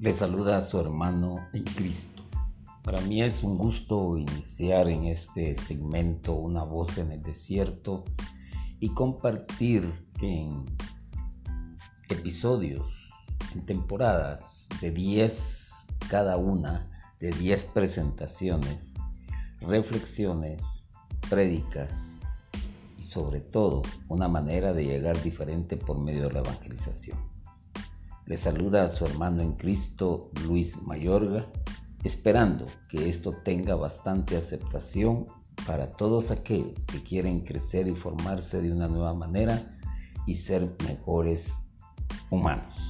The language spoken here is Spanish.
Le saluda a su hermano en Cristo. Para mí es un gusto iniciar en este segmento Una voz en el desierto y compartir en episodios, en temporadas de 10 cada una, de 10 presentaciones, reflexiones, prédicas y sobre todo una manera de llegar diferente por medio de la evangelización. Le saluda a su hermano en Cristo, Luis Mayorga, esperando que esto tenga bastante aceptación para todos aquellos que quieren crecer y formarse de una nueva manera y ser mejores humanos.